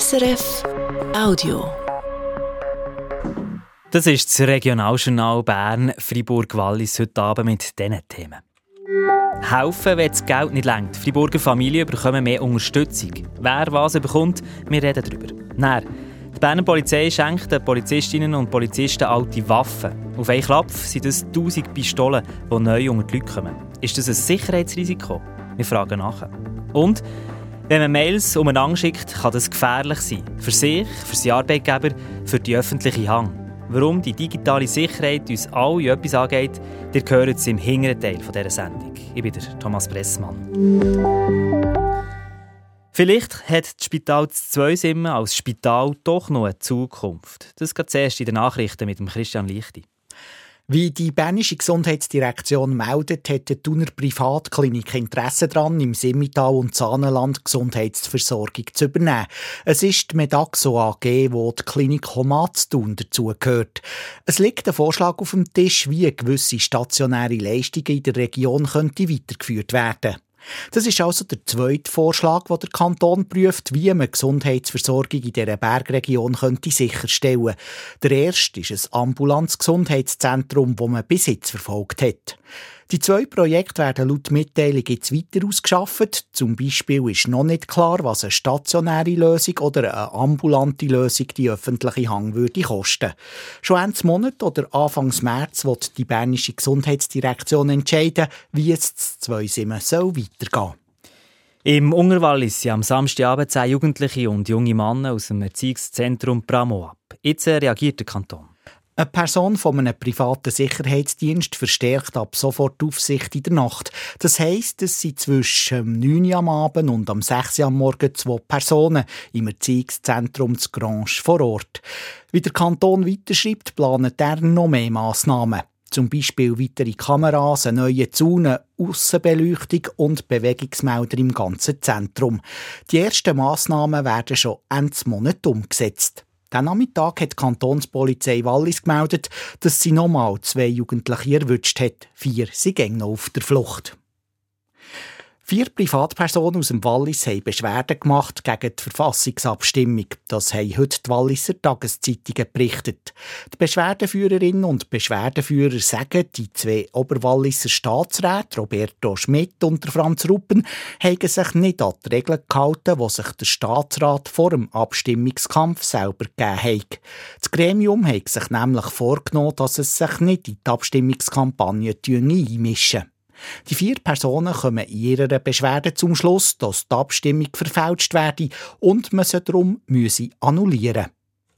SRF Audio. Das ist das Regionaljournal Bern Fribourg-Wallis heute Abend mit diesen Themen. Helfen, wenn das Geld nicht lenkt. Friburger Familien bekommen mehr Unterstützung. Wer was bekommt, wir reden darüber. Dann, die Berner Polizei schenkt den Polizistinnen und Polizisten alte Waffen. Auf einen Klapp sind es 1000 Pistolen, die neu unter die Leute kommen. Ist das ein Sicherheitsrisiko? Wir fragen nach. Und wenn man Mails umeinander schickt, kann das gefährlich sein. Für sich, für seinen Arbeitgeber, für die öffentliche Hand. Warum die digitale Sicherheit uns alle etwas angeht, ihr hört es im hinteren Teil dieser Sendung. Ich bin Thomas Bressmann. Vielleicht hat das Spital Zweisimmen als Spital doch noch eine Zukunft. Das geht zuerst in den Nachrichten mit Christian Lichti. Wie die Bernische Gesundheitsdirektion meldet, hat die Thuner Privatklinik Interesse daran, im Simmital und Sahnenland Gesundheitsversorgung zu übernehmen. Es ist die Medaxo AG, wo die Klinik Homatztun dazugehört. Es liegt ein Vorschlag auf dem Tisch, wie gewisse stationäre Leistungen in der Region könnte weitergeführt werden könnten. Das ist also der zweite Vorschlag, wo der Kanton prüft, wie man Gesundheitsversorgung in dieser Bergregion könnte sicherstellen könnte. Der erste ist ein ambulantes Gesundheitszentrum, das man bis jetzt verfolgt hat. Die zwei Projekte werden laut Mitteilung jetzt weiter ausgeschafft. Zum Beispiel ist noch nicht klar, was eine stationäre Lösung oder eine ambulante Lösung die öffentliche Hang würde kosten. Schon Ende Monat oder Anfangs März wird die Bernische Gesundheitsdirektion entscheiden, wie es zu zwei Simmen soll weitergehen Im Ungerwallis sind am Samstagabend zehn Jugendliche und junge Männer aus dem Erziehungszentrum Bramo ab. Jetzt reagiert der Kanton. Eine Person von einem privaten Sicherheitsdienst verstärkt ab sofort Aufsicht in der Nacht. Das heisst, es sind zwischen 9 Uhr am Abend und am 6 Uhr am Morgen zwei Personen im Erziehungszentrum zu Grange vor Ort. Wie der Kanton weiterschreibt, planet er noch mehr Massnahmen. Zum Beispiel weitere Kameras, eine neue Zone, Aussenbeleuchtung und Bewegungsmelder im ganzen Zentrum. Die ersten Massnahmen werden schon Ende Monat umgesetzt. Den Nachmittag hat die Kantonspolizei Wallis gemeldet, dass sie nochmal zwei Jugendliche erwischt hat. Vier sind noch auf der Flucht. Vier Privatpersonen aus dem Wallis haben Beschwerden gemacht gegen die Verfassungsabstimmung. Das haben heute die Walliser Tageszeitungen berichtet. Die Beschwerdeführerinnen und Beschwerdeführer sagen, die zwei Oberwalliser Staatsräte, Roberto Schmidt und Franz Ruppen, haben sich nicht an die Regeln gehalten, die sich der Staatsrat vor dem Abstimmungskampf selber gegeben hat. Das Gremium hat sich nämlich vorgenommen, dass es sich nicht in die Abstimmungskampagne einmischen die vier Personen kommen in ihrer Beschwerde zum Schluss, dass die Abstimmung verfälscht werde und man sie darum müsse annullieren.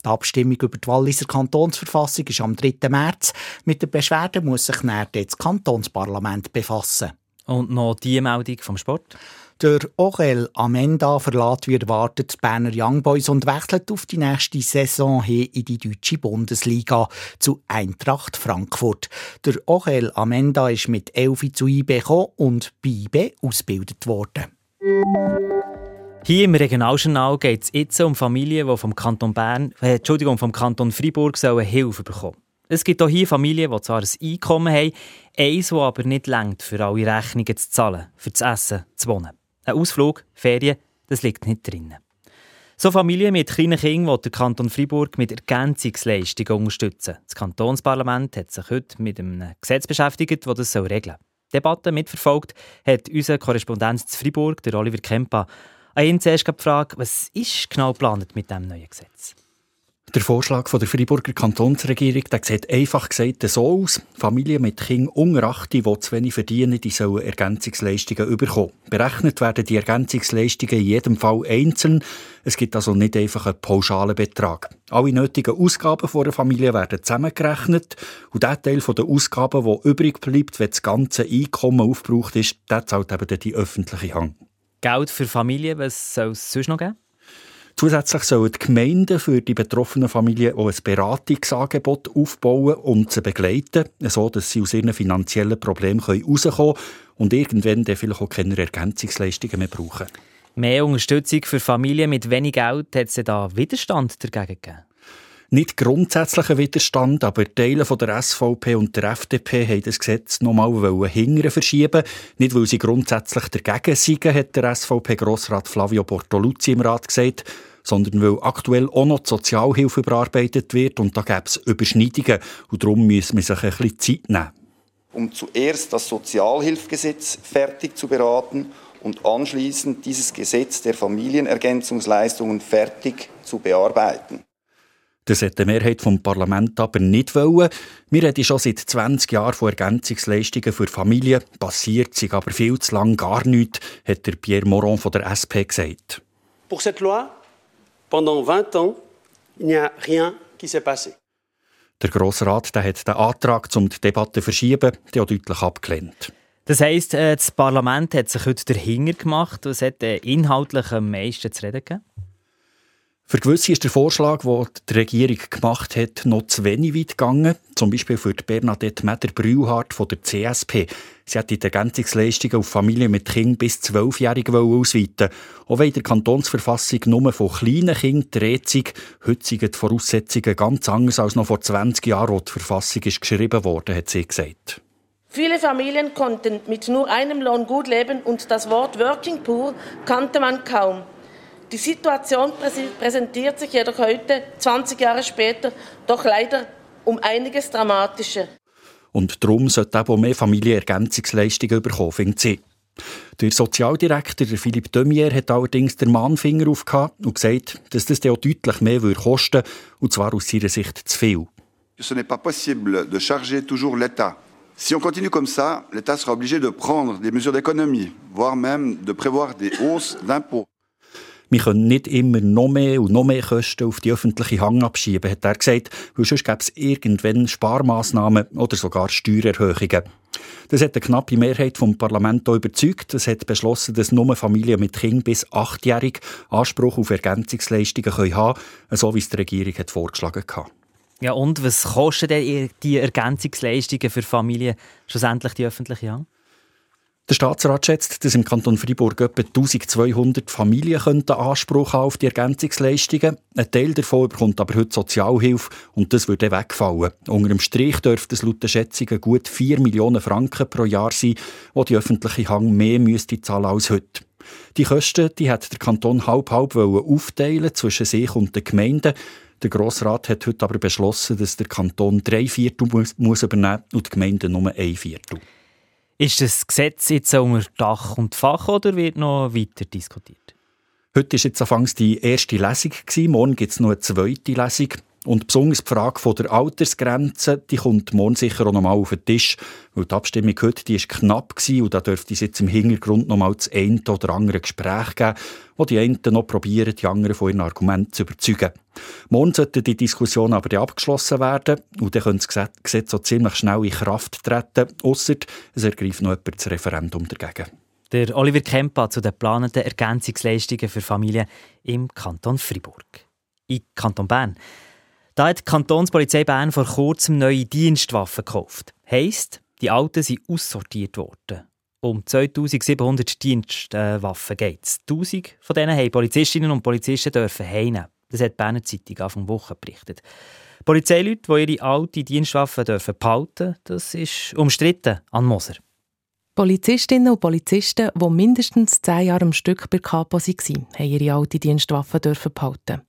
Die Abstimmung über die Walliser Kantonsverfassung ist am 3. März. Mit der Beschwerde muss sich näher das Kantonsparlament befassen. Und noch die Meldung vom Sport? Der Orel Amenda verlässt wie erwartet die Berner Young Boys und wechselt auf die nächste Saison hin in die deutsche Bundesliga zu Eintracht Frankfurt. Der Orel Amenda ist mit Elfi zu IB gekommen und bei IB ausgebildet worden. Hier im Regionaljournal geht es jetzt um Familien, die vom Kanton Bern, äh, Entschuldigung, vom Kanton Freiburg sollen Hilfe bekommen. Es gibt auch hier Familien, die zwar ein Einkommen haben, eins, das aber nicht längt, für alle Rechnungen zu zahlen, für das Essen, zu wohnen. Ein Ausflug, Ferien, das liegt nicht drin. So Familien mit kleinen Kindern will der Kanton Freiburg mit Ergänzungsleistungen unterstützen. Das Kantonsparlament hat sich heute mit einem Gesetz beschäftigt, das das regeln soll. Die Debatte mitverfolgt hat unser Korrespondent zu Freiburg, der Oliver Kempa. An ihn zuerst gefragt, was ist genau geplant mit diesem neuen Gesetz? Der Vorschlag von der Freiburger Kantonsregierung der sieht einfach gesagt so aus. Familien mit Kindern unter 8, die zu wenig verdienen, die sollen Ergänzungsleistungen bekommen. Berechnet werden die Ergänzungsleistungen in jedem Fall einzeln. Es gibt also nicht einfach einen pauschalen Betrag. Alle nötigen Ausgaben von einer Familie werden zusammengerechnet und der Teil der Ausgaben, der übrig bleibt, wenn das ganze Einkommen aufgebraucht ist, der zahlt eben die öffentliche Hand. Geld für Familien, was soll es sonst noch geben? Zusätzlich sollen die Gemeinden für die betroffenen Familien auch ein Beratungsangebot aufbauen und sie begleiten, so dass sie aus ihren finanziellen Problemen herauskommen können und irgendwann dann vielleicht auch keine Ergänzungsleistungen mehr brauchen. Mehr Unterstützung für Familien mit wenig Geld hat es da Widerstand dagegen gegeben? Nicht grundsätzlicher Widerstand, aber Teile von der SVP und der FDP haben das Gesetz nochmal hingern verschieben. Nicht, weil sie grundsätzlich dagegen seien, hat der SVP-Grossrat Flavio Bortoluzzi im Rat gesagt, sondern weil aktuell auch noch die Sozialhilfe überarbeitet wird und da gäbe es Überschneidungen und darum müssen wir sich ein bisschen Zeit nehmen. Um zuerst das Sozialhilfgesetz fertig zu beraten und anschließend dieses Gesetz der Familienergänzungsleistungen fertig zu bearbeiten. Das hat die Mehrheit vom Parlament aber nicht wollen. Wir reden schon seit 20 Jahren von Ergänzungsleistungen für Familien. Passiert sich aber viel zu lang gar nichts, hat der Pierre Moron von der SP gesagt. Pour cette loi, pendant 20 ans, il n'y a rien qui s'est passé. Der Grosse Rat der hat den Antrag, um die Debatte zu verschieben, auch deutlich abgelehnt. Das heisst, äh, das Parlament hat sich heute dahinter gemacht. Was hat inhaltlich am meisten zu reden gegeben? Für gewisse ist der Vorschlag, den die Regierung gemacht hat, noch zu wenig weit gegangen. Zum Beispiel für Bernadette Meder-Brühlhardt von der CSP. Sie hat die Ergänzungsleistungen auf Familien mit Kindern bis zwölfjährig ausweiten Auch wenn in der Kantonsverfassung nur von kleinen Kindern Rede sei, heute sind die Voraussetzungen ganz anders als noch vor 20 Jahren, als die Verfassung ist geschrieben wurde, hat sie gesagt. Viele Familien konnten mit nur einem Lohn gut leben und das Wort Working Poor kannte man kaum. Die Situation präsentiert sich jedoch heute, 20 Jahre später, doch leider um einiges dramatischer. Und darum sollte auch mehr Familienergänzungsleistungen bekommen, findet sie. Der Sozialdirektor Philippe Demier hat allerdings den Mahnfinger aufgehabt und gesagt, dass das auch deutlich mehr kosten würde, und zwar aus seiner Sicht zu viel. Ce n'est pas possible de charger toujours l'État. Si on continue comme ça, l'État sera obligé de prendre des mesures d'économie, voire même de prévoir des hausses d'impôts. Wir können nicht immer noch mehr und noch mehr Kosten auf die öffentliche Hand abschieben, hat er gesagt, weil sonst gäbe es irgendwann Sparmaßnahmen oder sogar Steuererhöhungen. Das hat eine knappe Mehrheit vom Parlament überzeugt. Es hat beschlossen, dass nur Familien mit Kind bis achtjährig Anspruch auf Ergänzungsleistungen haben können, so wie es die Regierung hat vorgeschlagen hat. Ja, und was kosten denn die Ergänzungsleistungen für Familien schlussendlich die öffentliche Hand? Der Staatsrat schätzt, dass im Kanton Freiburg etwa 1200 Familien Anspruch haben auf die Ergänzungsleistungen. Ein Teil davon bekommt aber heute Sozialhilfe und das würde wegfallen. Unter dem Strich dürfte es laut den Schätzungen gut 4 Millionen Franken pro Jahr sein, wo die öffentliche Hang mehr müsste zahlen als heute. Die Kosten die hat der Kanton halb-halb aufteilen zwischen sich und den Gemeinden. Der Grossrat hat heute aber beschlossen, dass der Kanton drei Viertel muss übernehmen muss und die Gemeinden nur ein Viertel. Ist das Gesetz jetzt unter Dach und Fach oder wird noch weiter diskutiert? Heute war jetzt anfangs die erste Lesung. Morgen gibt es noch eine zweite Lesung. Und besonders die Frage der Altersgrenze, die kommt morgen sicher auch noch mal auf den Tisch, weil die Abstimmung heute, die ist knapp gewesen und da dürfte es jetzt im Hintergrund noch mal das eine oder andere Gespräch geben, wo die einen noch probieren, die anderen von ihren Argumenten zu überzeugen. Morgen sollte die Diskussion aber abgeschlossen werden und dann könnte das Gesetz so ziemlich schnell in Kraft treten, ausser es ergreift noch jemand das Referendum dagegen. Der Oliver Kempa zu den geplanten Ergänzungsleistungen für Familien im Kanton Fribourg. Im Kanton Bern da hat die Kantonspolizei Bern vor kurzem neue Dienstwaffen gekauft. Heisst, die alten sind aussortiert worden. Um 2700 Dienstwaffen geht es. 1000 von denen haben Polizistinnen und Polizisten dürfen heimnehmen. Das hat die Berner Zeitung Anfang Woche berichtet. Polizeileute, die ihre alten Dienstwaffen dürfen behalten das ist umstritten an Moser. Polizistinnen und Polizisten, die mindestens zehn Jahre am Stück bei Kapo waren, haben ihre alte Dienstwaffen behalten.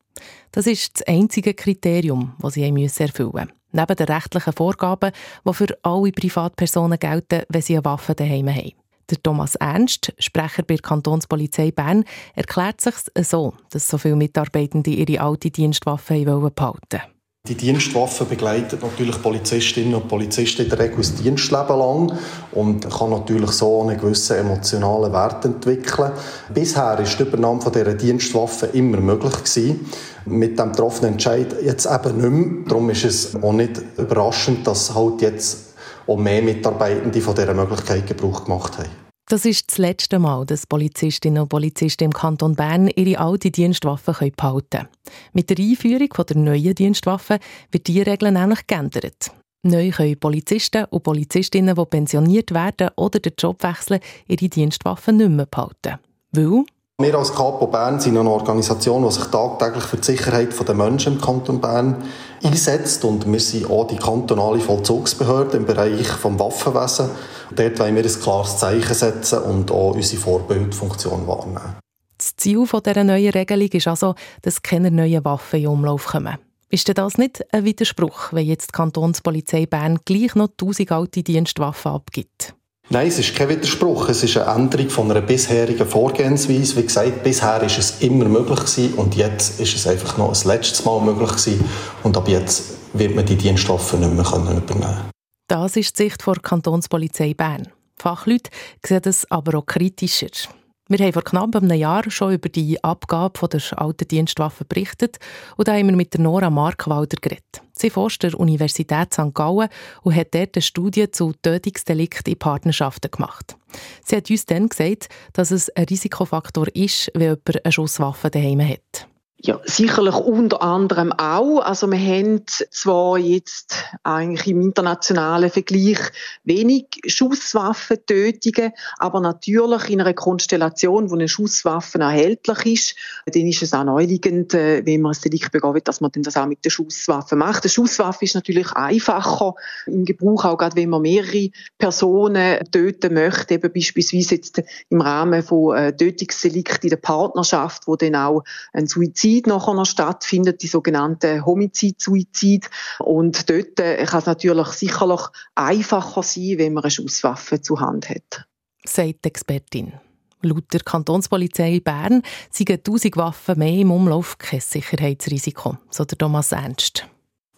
Das ist das einzige Kriterium, das sie erfüllen müssen. Neben den rechtlichen Vorgaben, die für alle Privatpersonen gelten, wenn sie eine Waffe daheim haben. Der Thomas Ernst, Sprecher bei der Kantonspolizei Bern, erklärt sich so, dass so viele Mitarbeitende ihre alte Dienstwaffe behalten wollen. Die Dienstwaffe begleitet natürlich Polizistinnen und Polizisten in der Regel das Dienstleben lang und kann natürlich so einen gewissen emotionalen Wert entwickeln. Bisher ist die Übernahme von dieser Dienstwaffe immer möglich gewesen. Mit dem getroffenen Entscheid jetzt eben nicht mehr. Darum ist es auch nicht überraschend, dass halt jetzt auch mehr Mitarbeitende von dieser Möglichkeit Gebrauch gemacht haben. Das ist das letzte Mal, dass Polizistinnen und Polizisten im Kanton Bern ihre alte Dienstwaffe behalten können. Mit der Einführung der neuen Dienstwaffe wird diese Regel nämlich geändert. Neu können Polizisten und Polizistinnen, die pensioniert werden oder den Job wechseln, ihre Dienstwaffe nicht mehr behalten. Weil wir als Capo Bern sind eine Organisation, die sich tagtäglich für die Sicherheit der Menschen im Kanton Bern einsetzt. Und wir sind auch die kantonale Vollzugsbehörde im Bereich des Waffenwesen. Dort wollen wir ein klares Zeichen setzen und auch unsere Vorbildfunktion wahrnehmen. Das Ziel dieser neuen Regelung ist also, dass keine neuen Waffen in Umlauf kommen. Ist denn das nicht ein Widerspruch, wenn jetzt die Kantonspolizei Bern gleich noch 1000 alte Dienstwaffen abgibt? Nein, es ist kein Widerspruch. Es ist eine Änderung von einer bisherigen Vorgehensweise. Wie gesagt, bisher ist es immer möglich gewesen und jetzt ist es einfach noch ein letztes Mal möglich gewesen. Und ab jetzt wird man die Dienstwaffen nicht mehr übernehmen können. Das ist die Sicht der Kantonspolizei Bern. Fachleute sehen das aber auch kritischer. Wir haben vor knapp einem Jahr schon über die Abgabe der alten Dienstwaffen berichtet und da haben wir mit der Nora Markwalder geredet. Sie forscht der Universität St. Gallen und hat dort eine Studie zu Tötungsdelikten in Partnerschaften gemacht. Sie hat uns dann gesagt, dass es ein Risikofaktor ist, wenn jemand eine Schusswaffe daheim hat. Ja, sicherlich unter anderem auch. Also wir haben zwar jetzt eigentlich im internationalen Vergleich wenig Schusswaffentötungen, aber natürlich in einer Konstellation, wo eine Schusswaffe erhältlich ist, dann ist es auch naheliegend, äh, wenn man ein Delikt begehen das man das auch mit der Schusswaffe macht. Eine Schusswaffe ist natürlich einfacher im Gebrauch, auch gerade wenn man mehrere Personen töten möchte, eben beispielsweise jetzt im Rahmen von äh, Tötungsdelikten in der Partnerschaft, wo dann auch ein Suizid Suizid nachher noch stattfindet, die sogenannte Homizid-Suizid. Und dort äh, kann es natürlich sicherlich einfacher sein, wenn man eine Schusswaffe zur Hand hat. Sagt die Expertin. Laut der Kantonspolizei Bern sind 1000 Waffen mehr im Umlauf kein Sicherheitsrisiko, so der Thomas Ernst.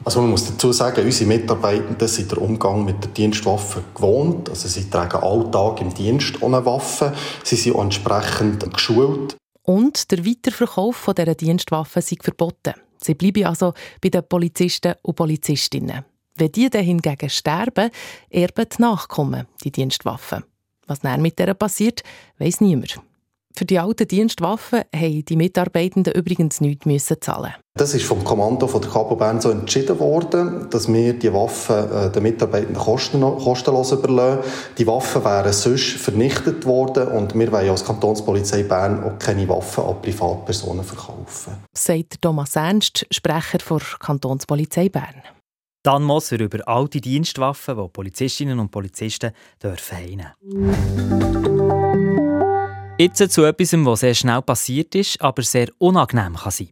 Also man muss dazu sagen, unsere Mitarbeitenden sind der Umgang mit der Dienstwaffe gewohnt. Also sie tragen alltag im Dienst ohne Waffe. Sie sind auch entsprechend geschult. Und der Weiterverkauf dieser Dienstwaffen sei verboten. Sie bleiben also bei den Polizisten und Polizistinnen. Wenn die dann hingegen sterben, erben die Nachkommen die Dienstwaffen. Was dann mit der passiert, weiß niemand. Für die alten Dienstwaffen haben die Mitarbeitenden übrigens nichts müssen zahlen. Das ist vom Kommando von der Kapo Bern so entschieden worden, dass wir die Waffen äh, den Mitarbeitenden kosten, kostenlos überlassen. Die Waffen wären sonst vernichtet worden und wir wollen als Kantonspolizei Bern auch keine Waffen an Privatpersonen verkaufen. Sagt Thomas Ernst, Sprecher der Kantonspolizei Bern. Dan Moser über alte Dienstwaffen, die Polizistinnen und Polizisten dürfen heimnehmen. Jetzt zu etwas, was sehr schnell passiert ist, aber sehr unangenehm kann sein.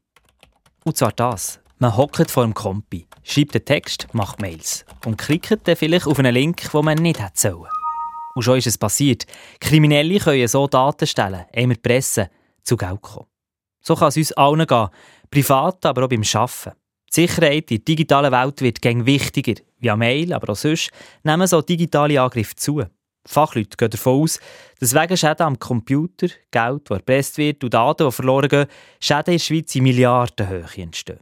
Und zwar das. Man hockt vor dem Kompi, schreibt einen Text, macht Mails und klickt dann vielleicht auf einen Link, wo man nicht hätte sollen. Und schon ist es passiert. Kriminelle können so Daten stellen, einmal Presse, zu Geld kommen. So kann es uns allen gehen, privat, aber auch beim Arbeiten. Die Sicherheit in der digitalen Welt wird gäng wichtiger. Via Mail, aber auch sonst, nehmen so digitale Angriffe zu. Fachleute gehen davon aus, dass wegen Schäden am Computer, Geld, das erpresst wird und Daten, die verloren gehen, Schäden in der Schweiz in Milliardenhöhe entstehen.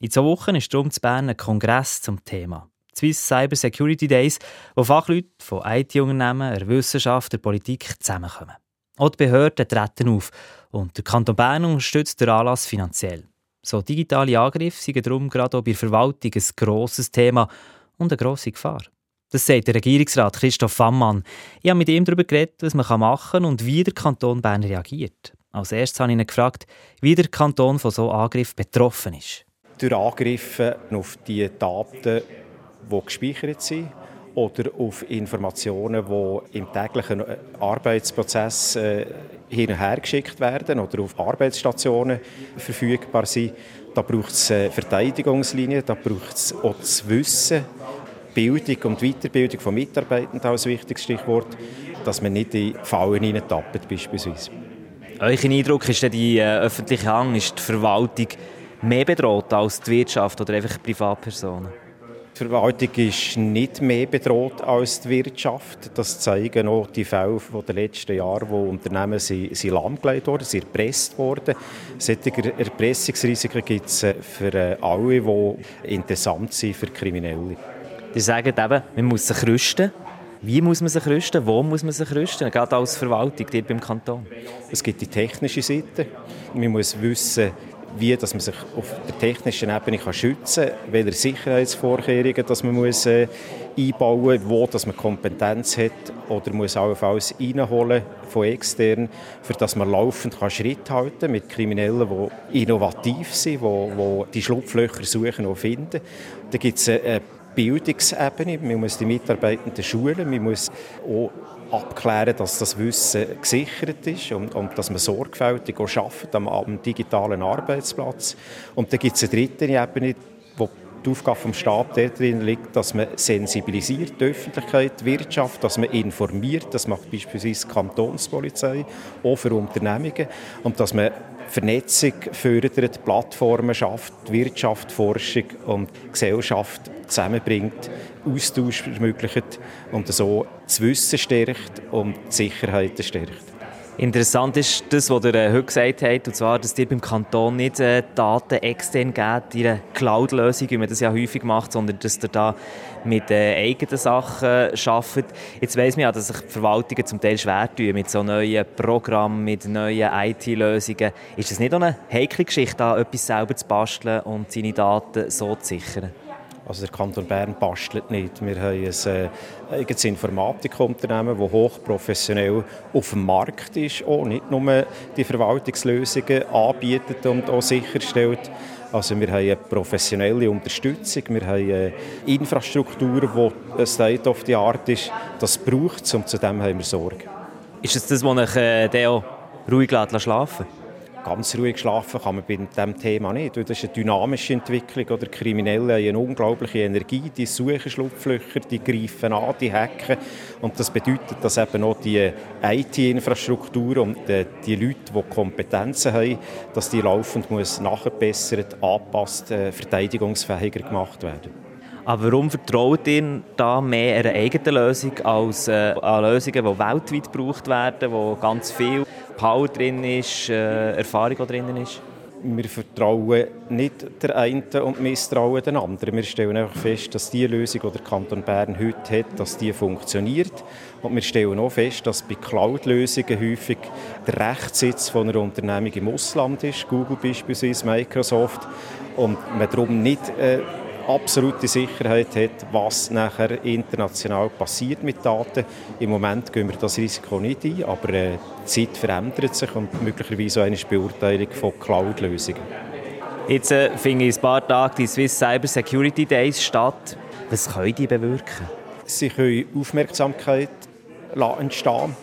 In zwei Wochen ist darum zu Bern ein Kongress zum Thema. Swiss Cyber Security Days, wo Fachleute von IT-Unternehmen, der Wissenschaft, der Politik zusammenkommen. Auch die Behörden treten auf und der Kanton Bern unterstützt den Anlass finanziell. So digitale Angriffe sind darum gerade auch bei der Verwaltung ein grosses Thema und eine grosse Gefahr. Das sagt der Regierungsrat Christoph Ammann. Ich habe mit ihm darüber geredet, was man machen kann und wie der Kanton Bern reagiert. Als erstes habe ich ihn gefragt, wie der Kanton von so Angriffen betroffen ist. Durch Angriffe auf die Daten, die gespeichert sind oder auf Informationen, die im täglichen Arbeitsprozess äh, hin und her geschickt werden oder auf Arbeitsstationen verfügbar sind. Da braucht es äh, Verteidigungslinien, da braucht es auch das Wissen, Bildung und Weiterbildung von Mitarbeitenden als wichtiges Stichwort, dass man nicht in Fallen hineintappt beispielsweise. Euer Eindruck ist, die äh, öffentliche Hand, ist die Verwaltung mehr bedroht als die Wirtschaft oder einfach Privatpersonen? Die Verwaltung ist nicht mehr bedroht als die Wirtschaft. Das zeigen auch die Fälle der letzten Jahre, wo Unternehmen sind, sind lahmgelegt wurden, sind erpresst wurden. Solche Erpressungsrisiken gibt es äh, für äh, alle, die interessant sind für Kriminelle. Die sagen eben, man muss sich rüsten. Wie muss man sich rüsten? Wo muss man sich rüsten? Gerade als Verwaltung hier beim Kanton. Es gibt die technische Seite. Man muss wissen, wie dass man sich auf der technischen Ebene kann schützen kann, welche Sicherheitsvorkehrungen dass man muss, äh, einbauen muss, wo dass man Kompetenz hat oder muss allenfalls reinholen von extern, für dass man laufend kann Schritt halten mit Kriminellen, die innovativ sind, die, die die Schlupflöcher suchen und finden. Da gibt es eine Bildungsebene. Man muss die Mitarbeitenden schulen. Man muss auch abklären, dass das Wissen gesichert ist und, und dass man sorgfältig auch arbeitet am, am digitalen Arbeitsplatz. Und dann gibt es eine dritte Ebene, die Aufgabe vom Staat darin liegt, dass man sensibilisiert, die Öffentlichkeit, die Wirtschaft, dass man informiert, das macht beispielsweise die Kantonspolizei, auch für Unternehmungen, und dass man Vernetzung fördert, Plattformen schafft, Wirtschaft, Forschung und Gesellschaft zusammenbringt, Austausch ermöglicht und so das Wissen stärkt und die Sicherheit stärkt. Interessant ist das, was ihr äh, heute gesagt habt, und zwar, dass ihr beim Kanton nicht äh, Daten extern gebt, in einer Cloud-Lösung, wie man das ja häufig macht, sondern dass ihr da mit äh, eigenen Sachen arbeitet. Jetzt weiss man ja, dass sich die Verwaltungen zum Teil schwer tun mit so neuen Programmen, mit neuen IT-Lösungen. Ist das nicht eine heikle Geschichte, da etwas selber zu basteln und seine Daten so zu sichern? Also der Kanton Bern bastelt nicht. Wir haben ein äh, eigenes Informatikunternehmen, das hochprofessionell auf dem Markt ist, auch nicht nur die Verwaltungslösungen anbietet und auch sicherstellt. Also wir haben eine professionelle Unterstützung, wir haben eine Infrastruktur, die State of the Art ist. Das braucht es und zu dem haben wir Sorge. Ist es das, was euch äh, ruhig schlafen lässt? Ganz ruhig schlafen kann man bei diesem Thema nicht. Das ist eine dynamische Entwicklung. Oder Kriminelle haben eine unglaubliche Energie, die suchen Schlupflöcher, die greifen an, die hacken. Und das bedeutet, dass eben auch die IT-Infrastruktur und äh, die Leute, die Kompetenzen haben, dass die laufend muss nachgebessert, angepasst, äh, verteidigungsfähiger gemacht werden. Aber warum vertraut ihr da mehr einer eigenen Lösung als äh, an Lösungen, die weltweit gebraucht werden, wo ganz viel Power drin ist, äh, Erfahrung drin ist? Wir vertrauen nicht der einen und misstrauen den anderen. Wir stellen einfach fest, dass die Lösung, die der Kanton Bern heute hat, dass die funktioniert. Und wir stellen auch fest, dass bei Cloud-Lösungen häufig der Rechtssitz von einer Unternehmung im Ausland ist, Google beispielsweise, Microsoft, und man darum nicht äh, absolute Sicherheit hat, was nachher international passiert mit Daten. Im Moment gehen wir das Risiko nicht ein, aber äh, die Zeit verändert sich und möglicherweise auch eine Beurteilung von Cloud-Lösungen. Jetzt äh, finden in ein paar Tagen die Swiss Cyber Security Days statt. Was können die bewirken? Sie können Aufmerksamkeit entstehen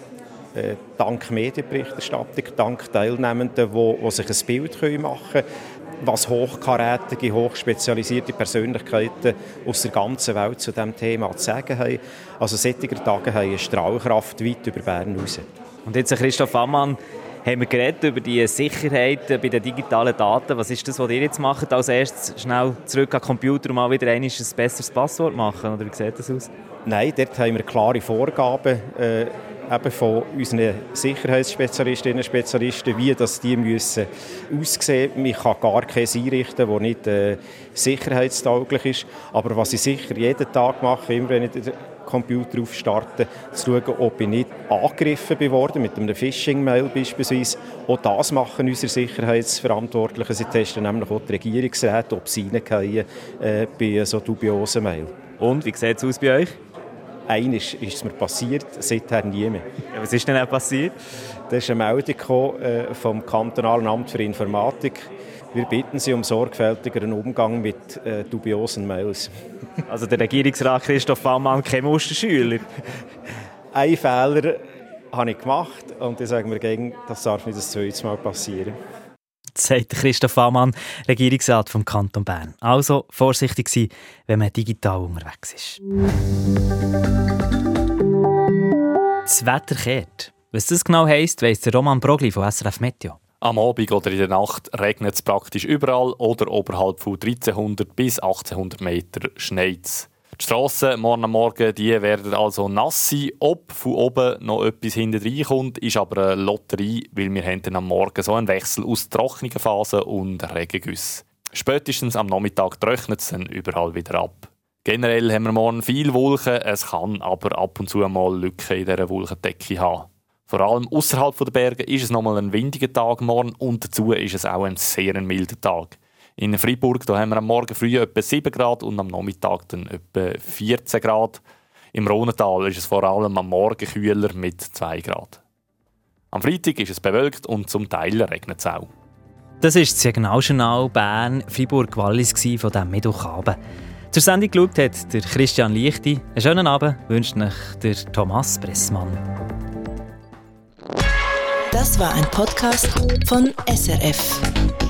äh, dank Medienberichterstattung, dank Teilnehmenden, die, die sich ein Bild machen können was hochkarätige, hochspezialisierte Persönlichkeiten aus der ganzen Welt zu diesem Thema zu sagen haben. Also solche Tage haben eine Strahlkraft weit über Bern raus. Und jetzt, Christoph Ammann, haben wir geredet über die Sicherheit bei den digitalen Daten. Was ist das, was ihr jetzt macht? Als erstes schnell zurück an den Computer und mal wieder ein besseres Passwort machen? Oder wie sieht das aus? Nein, dort haben wir klare Vorgaben. Äh, eben von unseren Sicherheitsspezialistinnen und Spezialisten, wie das die müssen aussehen müssen. Man kann gar keins einrichten, das nicht äh, sicherheitstauglich ist. Aber was ich sicher jeden Tag mache, immer wenn ich den Computer aufstarte, zu schauen, ob ich nicht angegriffen bin worden, mit einem Phishing-Mail beispielsweise. Auch das machen unsere Sicherheitsverantwortlichen. Sie testen nämlich auch die Regierungsräte, ob sie reingehen äh, bei so dubiosen Mail. Und, wie sieht es aus bei euch? Eines ist es mir passiert, seither nie mehr. Ja, was ist denn auch passiert? Da ist eine Meldung gekommen, äh, vom Kantonalen Amt für Informatik. Wir bitten Sie um sorgfältigeren Umgang mit äh, dubiosen Mails. Also der Regierungsrat Christoph Baumann, kein Musterschüler? Ein Fehler habe ich gemacht und ich sage mir gegen, das darf nicht das zweite Mal passieren sagt Christoph Amann, Regierungsrat vom Kanton Bern. Also vorsichtig sein, wenn man digital unterwegs ist. Das Wetter kehrt. Was das genau heisst, weiss der Roman Brogli von SRF Meteo. Am Abend oder in der Nacht regnet es praktisch überall oder oberhalb von 1300 bis 1800 Meter schneit die Strassen morgen Morgen die werden also nass sein. Ob von oben noch etwas hinten reinkommt, ist aber eine Lotterie, weil wir haben am Morgen so einen Wechsel aus trockenen Phasen und Regengüssen. Spätestens am Nachmittag trocknet es dann überall wieder ab. Generell haben wir morgen viel Wolken, es kann aber ab und zu mal Lücken in dieser Wolkendecke haben. Vor allem außerhalb der Berge ist es nochmal ein windiger Tag morgen und dazu ist es auch ein sehr milder Tag. In Freiburg da haben wir am Morgen früh etwa 7 Grad und am Nachmittag dann etwa 14 Grad. Im Rhonental ist es vor allem am Morgen kühler mit 2 Grad. Am Freitag ist es bewölkt und zum Teil regnet es auch. Das ist das Signaljournal Bern Freiburg-Wallis von diesem Mittwochabend. Zur Sendung geschaut hat der Christian Lichti. Einen schönen Abend wünscht euch der Thomas Bressmann. Das war ein Podcast von SRF.